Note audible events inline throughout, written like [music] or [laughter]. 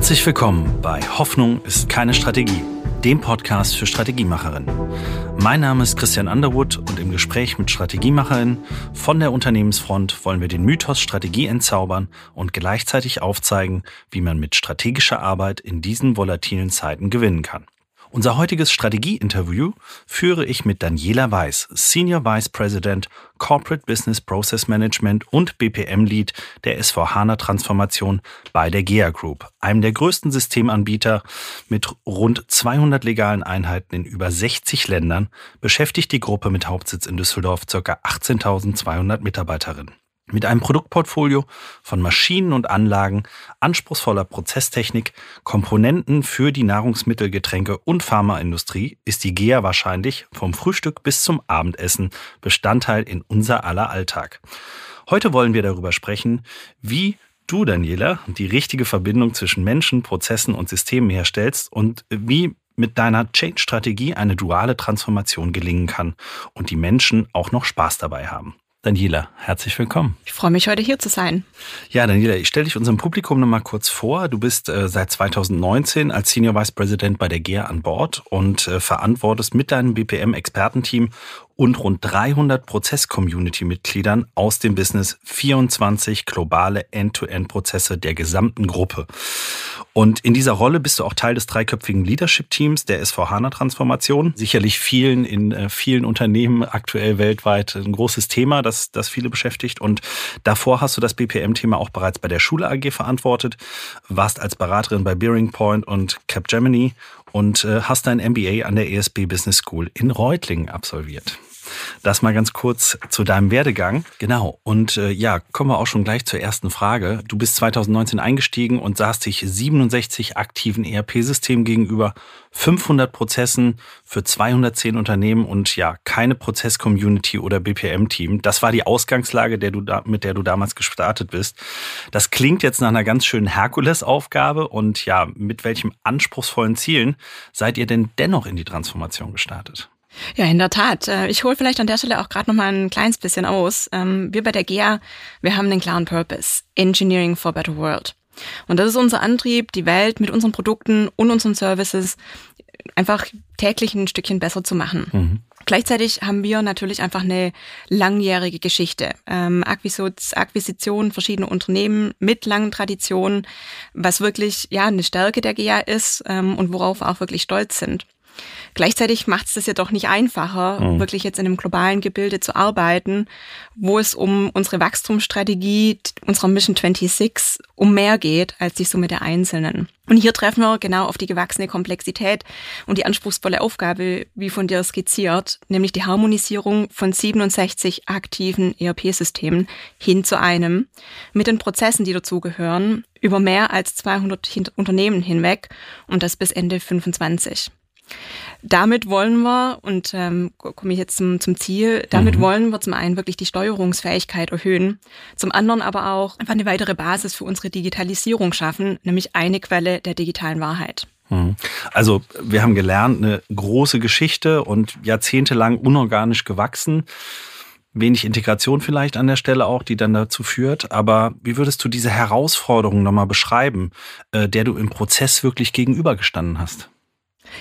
Herzlich willkommen bei Hoffnung ist keine Strategie, dem Podcast für Strategiemacherinnen. Mein Name ist Christian Underwood und im Gespräch mit Strategiemacherinnen von der Unternehmensfront wollen wir den Mythos Strategie entzaubern und gleichzeitig aufzeigen, wie man mit strategischer Arbeit in diesen volatilen Zeiten gewinnen kann. Unser heutiges Strategie-Interview führe ich mit Daniela Weiß, Senior Vice President Corporate Business Process Management und BPM-Lead der S4HANA-Transformation bei der GEA Group, einem der größten Systemanbieter mit rund 200 legalen Einheiten in über 60 Ländern, beschäftigt die Gruppe mit Hauptsitz in Düsseldorf ca. 18.200 Mitarbeiterinnen. Mit einem Produktportfolio von Maschinen und Anlagen, anspruchsvoller Prozesstechnik, Komponenten für die Nahrungsmittel-, Getränke- und Pharmaindustrie ist die GEA wahrscheinlich vom Frühstück bis zum Abendessen Bestandteil in unser aller Alltag. Heute wollen wir darüber sprechen, wie du, Daniela, die richtige Verbindung zwischen Menschen, Prozessen und Systemen herstellst und wie mit deiner Change-Strategie eine duale Transformation gelingen kann und die Menschen auch noch Spaß dabei haben. Daniela, herzlich willkommen. Ich freue mich, heute hier zu sein. Ja, Daniela, ich stelle dich unserem Publikum noch mal kurz vor. Du bist äh, seit 2019 als Senior Vice President bei der GEA an Bord und äh, verantwortest mit deinem BPM-Expertenteam und rund 300 Prozess-Community-Mitgliedern aus dem Business 24 globale End-to-End-Prozesse der gesamten Gruppe. Und in dieser Rolle bist du auch Teil des dreiköpfigen Leadership-Teams der S4HANA-Transformation. Sicherlich vielen in äh, vielen Unternehmen aktuell weltweit ein großes Thema, das, das viele beschäftigt. Und davor hast du das BPM-Thema auch bereits bei der Schule AG verantwortet, warst als Beraterin bei Bearing Point und Capgemini und äh, hast dein MBA an der ESB Business School in Reutlingen absolviert. Das mal ganz kurz zu deinem Werdegang. Genau. Und äh, ja, kommen wir auch schon gleich zur ersten Frage. Du bist 2019 eingestiegen und sahst dich 67 aktiven ERP-Systemen gegenüber, 500 Prozessen für 210 Unternehmen und ja, keine Prozess-Community oder BPM-Team. Das war die Ausgangslage, der du da, mit der du damals gestartet bist. Das klingt jetzt nach einer ganz schönen Herkules-Aufgabe und ja, mit welchem anspruchsvollen Zielen seid ihr denn dennoch in die Transformation gestartet? Ja, in der Tat. Äh, ich hole vielleicht an der Stelle auch gerade noch mal ein kleines bisschen aus. Ähm, wir bei der GEA, wir haben den klaren Purpose, Engineering for a Better World. Und das ist unser Antrieb, die Welt mit unseren Produkten und unseren Services einfach täglich ein Stückchen besser zu machen. Mhm. Gleichzeitig haben wir natürlich einfach eine langjährige Geschichte. Ähm, Akquisition verschiedener Unternehmen mit langen Traditionen, was wirklich ja eine Stärke der GEA ist ähm, und worauf wir auch wirklich stolz sind. Gleichzeitig macht es das ja doch nicht einfacher, mhm. wirklich jetzt in einem globalen Gebilde zu arbeiten, wo es um unsere Wachstumsstrategie, unserer Mission 26, um mehr geht als die Summe der Einzelnen. Und hier treffen wir genau auf die gewachsene Komplexität und die anspruchsvolle Aufgabe, wie von dir skizziert, nämlich die Harmonisierung von 67 aktiven ERP-Systemen hin zu einem, mit den Prozessen, die dazugehören, über mehr als 200 Unternehmen hinweg und das bis Ende 25. Damit wollen wir, und ähm, komme ich jetzt zum, zum Ziel, damit mhm. wollen wir zum einen wirklich die Steuerungsfähigkeit erhöhen, zum anderen aber auch einfach eine weitere Basis für unsere Digitalisierung schaffen, nämlich eine Quelle der digitalen Wahrheit. Mhm. Also wir haben gelernt, eine große Geschichte und jahrzehntelang unorganisch gewachsen. Wenig Integration vielleicht an der Stelle auch, die dann dazu führt. Aber wie würdest du diese Herausforderung nochmal beschreiben, äh, der du im Prozess wirklich gegenübergestanden hast?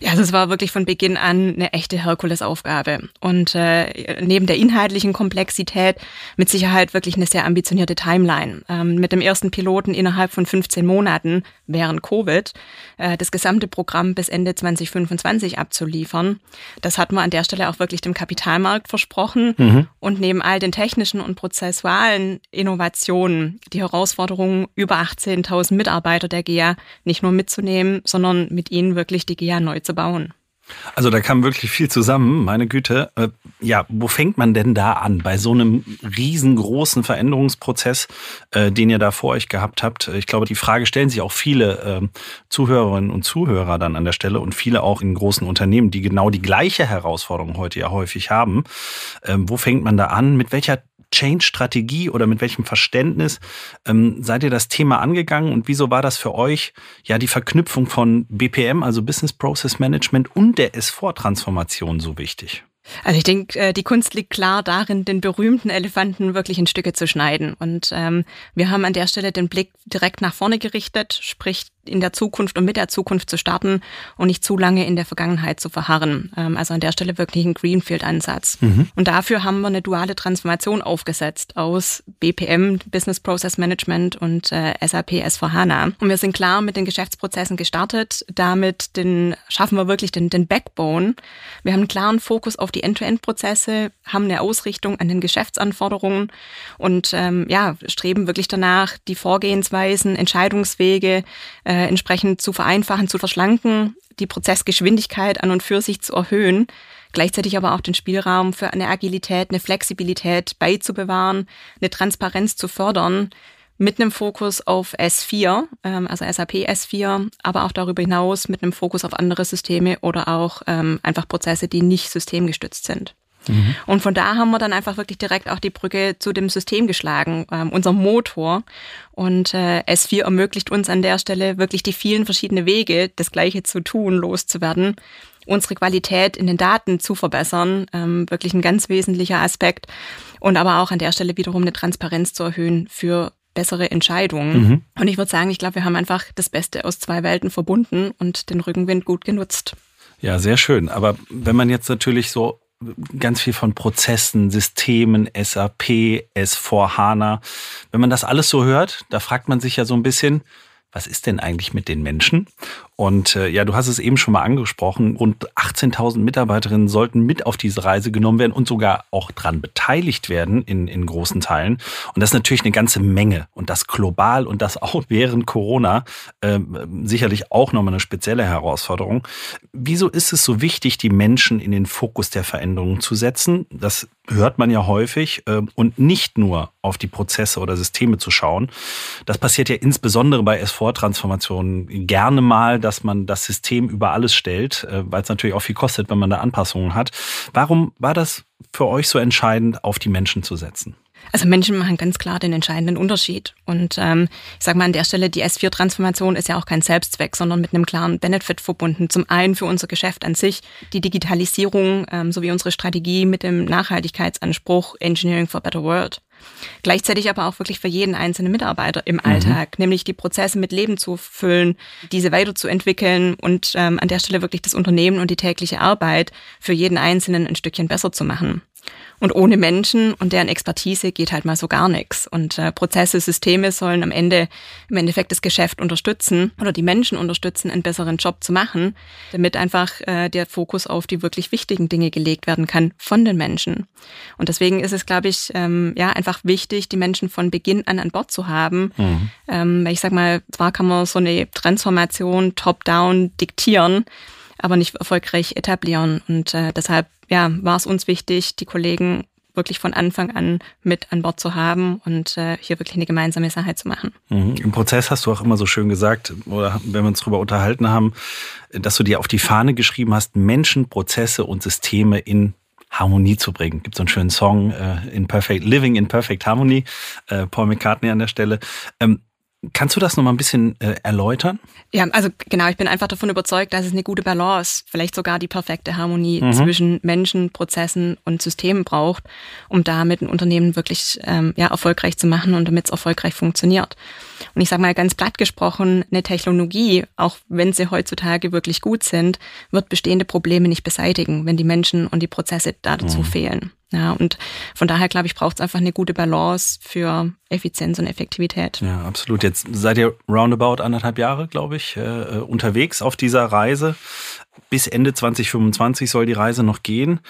Ja, das war wirklich von Beginn an eine echte Herkulesaufgabe. Und äh, neben der inhaltlichen Komplexität mit Sicherheit wirklich eine sehr ambitionierte Timeline. Ähm, mit dem ersten Piloten innerhalb von 15 Monaten während Covid äh, das gesamte Programm bis Ende 2025 abzuliefern. Das hat man an der Stelle auch wirklich dem Kapitalmarkt versprochen. Mhm. Und neben all den technischen und prozessualen Innovationen die Herausforderung, über 18.000 Mitarbeiter der GEA nicht nur mitzunehmen, sondern mit ihnen wirklich die GEA neu zu bauen. Also da kam wirklich viel zusammen, meine Güte. Äh, ja, wo fängt man denn da an bei so einem riesengroßen Veränderungsprozess, äh, den ihr da vor euch gehabt habt? Ich glaube, die Frage stellen sich auch viele äh, Zuhörerinnen und Zuhörer dann an der Stelle und viele auch in großen Unternehmen, die genau die gleiche Herausforderung heute ja häufig haben. Ähm, wo fängt man da an? Mit welcher Change-Strategie oder mit welchem Verständnis ähm, seid ihr das Thema angegangen und wieso war das für euch ja die Verknüpfung von BPM, also Business Process Management und der S4-Transformation so wichtig? Also ich denke, äh, die Kunst liegt klar darin, den berühmten Elefanten wirklich in Stücke zu schneiden. Und ähm, wir haben an der Stelle den Blick direkt nach vorne gerichtet, sprich in der Zukunft und mit der Zukunft zu starten und nicht zu lange in der Vergangenheit zu verharren. Ähm, also an der Stelle wirklich ein Greenfield-Ansatz. Mhm. Und dafür haben wir eine duale Transformation aufgesetzt aus BPM, Business Process Management und äh, SAP S4HANA. Und wir sind klar mit den Geschäftsprozessen gestartet. Damit den, schaffen wir wirklich den, den Backbone. Wir haben einen klaren Fokus auf die End-to-End-Prozesse, haben eine Ausrichtung an den Geschäftsanforderungen und ähm, ja, streben wirklich danach, die Vorgehensweisen, Entscheidungswege äh, entsprechend zu vereinfachen, zu verschlanken, die Prozessgeschwindigkeit an und für sich zu erhöhen, gleichzeitig aber auch den Spielraum für eine Agilität, eine Flexibilität beizubewahren, eine Transparenz zu fördern, mit einem Fokus auf S4, ähm, also SAP S4, aber auch darüber hinaus mit einem Fokus auf andere Systeme oder auch ähm, einfach Prozesse, die nicht systemgestützt sind. Mhm. Und von da haben wir dann einfach wirklich direkt auch die Brücke zu dem System geschlagen, ähm, unser Motor. Und äh, S4 ermöglicht uns an der Stelle wirklich die vielen verschiedenen Wege, das Gleiche zu tun, loszuwerden unsere Qualität in den Daten zu verbessern, ähm, wirklich ein ganz wesentlicher Aspekt. Und aber auch an der Stelle wiederum eine Transparenz zu erhöhen für bessere Entscheidungen. Mhm. Und ich würde sagen, ich glaube, wir haben einfach das Beste aus zwei Welten verbunden und den Rückenwind gut genutzt. Ja, sehr schön. Aber wenn man jetzt natürlich so ganz viel von Prozessen, Systemen, SAP, S4 HANA. Wenn man das alles so hört, da fragt man sich ja so ein bisschen, was ist denn eigentlich mit den Menschen? Und äh, ja, du hast es eben schon mal angesprochen, rund 18.000 Mitarbeiterinnen sollten mit auf diese Reise genommen werden und sogar auch dran beteiligt werden in, in großen Teilen. Und das ist natürlich eine ganze Menge und das global und das auch [laughs] während Corona äh, sicherlich auch nochmal eine spezielle Herausforderung. Wieso ist es so wichtig, die Menschen in den Fokus der Veränderungen zu setzen? Das hört man ja häufig äh, und nicht nur auf die Prozesse oder Systeme zu schauen. Das passiert ja insbesondere bei S4-Transformationen gerne mal, dass man das System über alles stellt, äh, weil es natürlich auch viel kostet, wenn man da Anpassungen hat. Warum war das für euch so entscheidend, auf die Menschen zu setzen? Also Menschen machen ganz klar den entscheidenden Unterschied. Und ähm, ich sage mal an der Stelle, die S4-Transformation ist ja auch kein Selbstzweck, sondern mit einem klaren Benefit verbunden. Zum einen für unser Geschäft an sich, die Digitalisierung ähm, sowie unsere Strategie mit dem Nachhaltigkeitsanspruch Engineering for Better World. Gleichzeitig aber auch wirklich für jeden einzelnen Mitarbeiter im mhm. Alltag, mhm. nämlich die Prozesse mit Leben zu füllen, diese weiterzuentwickeln und ähm, an der Stelle wirklich das Unternehmen und die tägliche Arbeit für jeden Einzelnen ein Stückchen besser zu machen. Und ohne Menschen und deren Expertise geht halt mal so gar nichts. Und äh, Prozesse, Systeme sollen am Ende im Endeffekt das Geschäft unterstützen oder die Menschen unterstützen, einen besseren Job zu machen, damit einfach äh, der Fokus auf die wirklich wichtigen Dinge gelegt werden kann von den Menschen. Und deswegen ist es, glaube ich, ähm, ja einfach wichtig, die Menschen von Beginn an an Bord zu haben. Mhm. Ähm, ich sag mal, zwar kann man so eine Transformation top-down diktieren, aber nicht erfolgreich etablieren. Und äh, deshalb ja, war es uns wichtig, die Kollegen wirklich von Anfang an mit an Bord zu haben und äh, hier wirklich eine gemeinsame Sache zu machen. Mhm. Im Prozess hast du auch immer so schön gesagt, oder wenn wir uns darüber unterhalten haben, dass du dir auf die Fahne geschrieben hast, Menschen, Prozesse und Systeme in Harmonie zu bringen. Gibt so einen schönen Song, äh, in Perfect Living in Perfect Harmony, äh, Paul McCartney an der Stelle. Ähm, Kannst du das nochmal ein bisschen äh, erläutern? Ja, also genau, ich bin einfach davon überzeugt, dass es eine gute Balance, vielleicht sogar die perfekte Harmonie mhm. zwischen Menschen, Prozessen und Systemen braucht, um damit ein Unternehmen wirklich ähm, ja, erfolgreich zu machen und damit es erfolgreich funktioniert. Und ich sage mal ganz platt gesprochen, eine Technologie, auch wenn sie heutzutage wirklich gut sind, wird bestehende Probleme nicht beseitigen, wenn die Menschen und die Prozesse dazu mhm. fehlen. Ja, und von daher, glaube ich, braucht es einfach eine gute Balance für Effizienz und Effektivität. Ja, absolut. Jetzt seid ihr roundabout anderthalb Jahre, glaube ich, äh, äh unterwegs auf dieser Reise. Bis Ende 2025 soll die Reise noch gehen.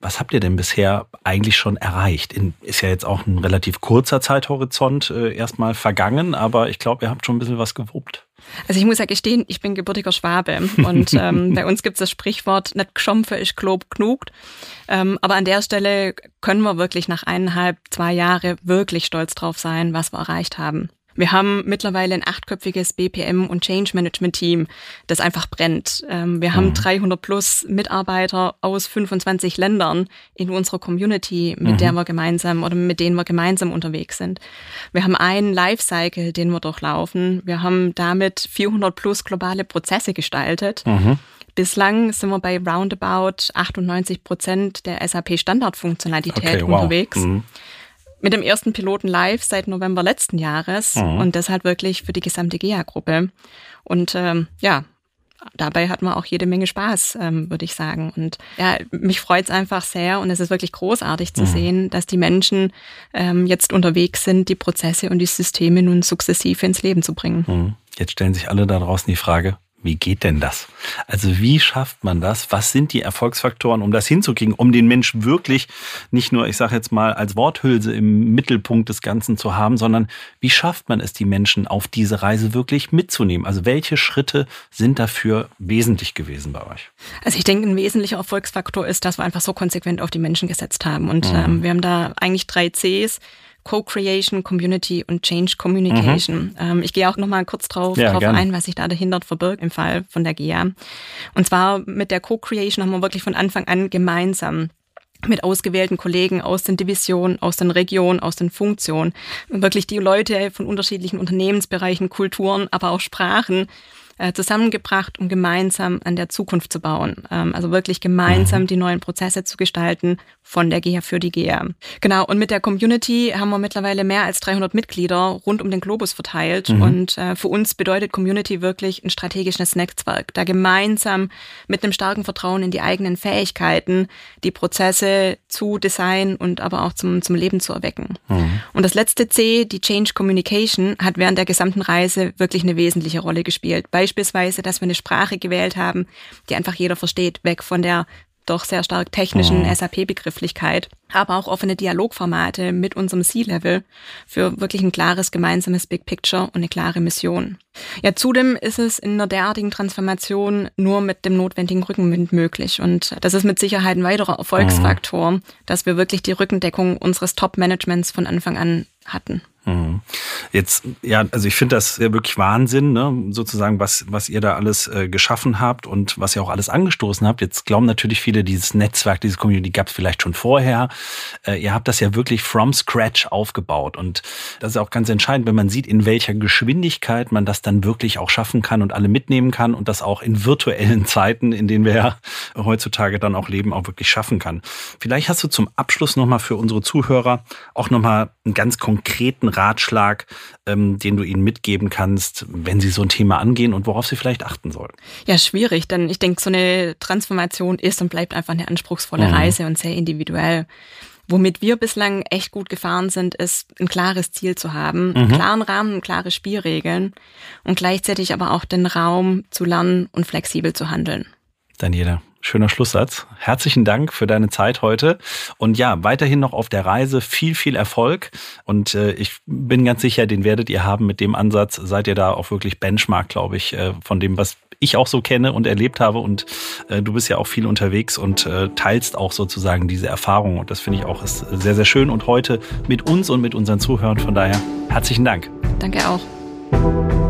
Was habt ihr denn bisher eigentlich schon erreicht? In, ist ja jetzt auch ein relativ kurzer Zeithorizont äh, erstmal vergangen, aber ich glaube, ihr habt schon ein bisschen was gewuppt. Also ich muss ja gestehen, ich bin gebürtiger Schwabe und [laughs] ähm, bei uns gibt es das Sprichwort, nicht geschompfe ist Glob knugt. Ähm, aber an der Stelle können wir wirklich nach eineinhalb, zwei Jahre wirklich stolz drauf sein, was wir erreicht haben. Wir haben mittlerweile ein achtköpfiges BPM und Change Management Team, das einfach brennt. Ähm, wir haben 300 mhm. plus Mitarbeiter aus 25 Ländern in unserer Community, mit mhm. der wir gemeinsam oder mit denen wir gemeinsam unterwegs sind. Wir haben einen Lifecycle, den wir durchlaufen. Wir haben damit 400 plus globale Prozesse gestaltet. Mhm. Bislang sind wir bei roundabout 98 Prozent der SAP Standardfunktionalität okay, wow. unterwegs. Mhm. Mit dem ersten Piloten live seit November letzten Jahres mhm. und deshalb wirklich für die gesamte GEA-Gruppe. Und ähm, ja, dabei hat man auch jede Menge Spaß, ähm, würde ich sagen. Und ja, mich freut es einfach sehr und es ist wirklich großartig zu mhm. sehen, dass die Menschen ähm, jetzt unterwegs sind, die Prozesse und die Systeme nun sukzessive ins Leben zu bringen. Mhm. Jetzt stellen sich alle da draußen die Frage, wie geht denn das? Also wie schafft man das? Was sind die Erfolgsfaktoren, um das hinzukriegen, um den Mensch wirklich nicht nur, ich sage jetzt mal, als Worthülse im Mittelpunkt des Ganzen zu haben, sondern wie schafft man es, die Menschen auf diese Reise wirklich mitzunehmen? Also welche Schritte sind dafür wesentlich gewesen bei euch? Also ich denke, ein wesentlicher Erfolgsfaktor ist, dass wir einfach so konsequent auf die Menschen gesetzt haben. Und mhm. ähm, wir haben da eigentlich drei Cs. Co-Creation, Community und Change Communication. Mhm. Ähm, ich gehe auch noch mal kurz drauf, ja, drauf ein, was sich da dahinter verbirgt im Fall von der GEA. Und zwar mit der Co-Creation haben wir wirklich von Anfang an gemeinsam mit ausgewählten Kollegen aus den Divisionen, aus den Regionen, aus den Funktionen, wirklich die Leute von unterschiedlichen Unternehmensbereichen, Kulturen, aber auch Sprachen äh, zusammengebracht, um gemeinsam an der Zukunft zu bauen. Ähm, also wirklich gemeinsam mhm. die neuen Prozesse zu gestalten von der GEA für die GEA. Genau, und mit der Community haben wir mittlerweile mehr als 300 Mitglieder rund um den Globus verteilt. Mhm. Und äh, für uns bedeutet Community wirklich ein strategisches Netzwerk, da gemeinsam mit einem starken Vertrauen in die eigenen Fähigkeiten die Prozesse zu designen und aber auch zum, zum Leben zu erwecken. Mhm. Und das letzte C, die Change Communication, hat während der gesamten Reise wirklich eine wesentliche Rolle gespielt. Beispielsweise, dass wir eine Sprache gewählt haben, die einfach jeder versteht, weg von der doch sehr stark technischen mhm. SAP-Begrifflichkeit, aber auch offene Dialogformate mit unserem C-Level für wirklich ein klares gemeinsames Big Picture und eine klare Mission. Ja, zudem ist es in einer derartigen Transformation nur mit dem notwendigen Rückenwind möglich. Und das ist mit Sicherheit ein weiterer Erfolgsfaktor, mhm. dass wir wirklich die Rückendeckung unseres Top-Managements von Anfang an hatten. Mhm. Jetzt, ja, also ich finde das ja wirklich Wahnsinn, ne? sozusagen, was, was ihr da alles äh, geschaffen habt und was ihr auch alles angestoßen habt. Jetzt glauben natürlich viele, dieses Netzwerk, diese Community gab es vielleicht schon vorher. Äh, ihr habt das ja wirklich from scratch aufgebaut. Und das ist auch ganz entscheidend, wenn man sieht, in welcher Geschwindigkeit man das dann wirklich auch schaffen kann und alle mitnehmen kann und das auch in virtuellen [laughs] Zeiten, in denen wir ja heutzutage dann auch leben, auch wirklich schaffen kann. Vielleicht hast du zum Abschluss nochmal für unsere Zuhörer auch nochmal einen ganz konkreten Ratschlag, ähm, den du ihnen mitgeben kannst, wenn sie so ein Thema angehen und worauf sie vielleicht achten sollen? Ja, schwierig, denn ich denke, so eine Transformation ist und bleibt einfach eine anspruchsvolle mhm. Reise und sehr individuell. Womit wir bislang echt gut gefahren sind, ist ein klares Ziel zu haben, mhm. einen klaren Rahmen, klare Spielregeln und gleichzeitig aber auch den Raum zu lernen und flexibel zu handeln. Daniela, schöner Schlusssatz. Herzlichen Dank für deine Zeit heute. Und ja, weiterhin noch auf der Reise viel, viel Erfolg. Und äh, ich bin ganz sicher, den werdet ihr haben mit dem Ansatz. Seid ihr da auch wirklich Benchmark, glaube ich, äh, von dem, was ich auch so kenne und erlebt habe. Und äh, du bist ja auch viel unterwegs und äh, teilst auch sozusagen diese Erfahrung. Und das finde ich auch ist sehr, sehr schön. Und heute mit uns und mit unseren Zuhörern. Von daher herzlichen Dank. Danke auch.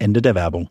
Ende der Werbung.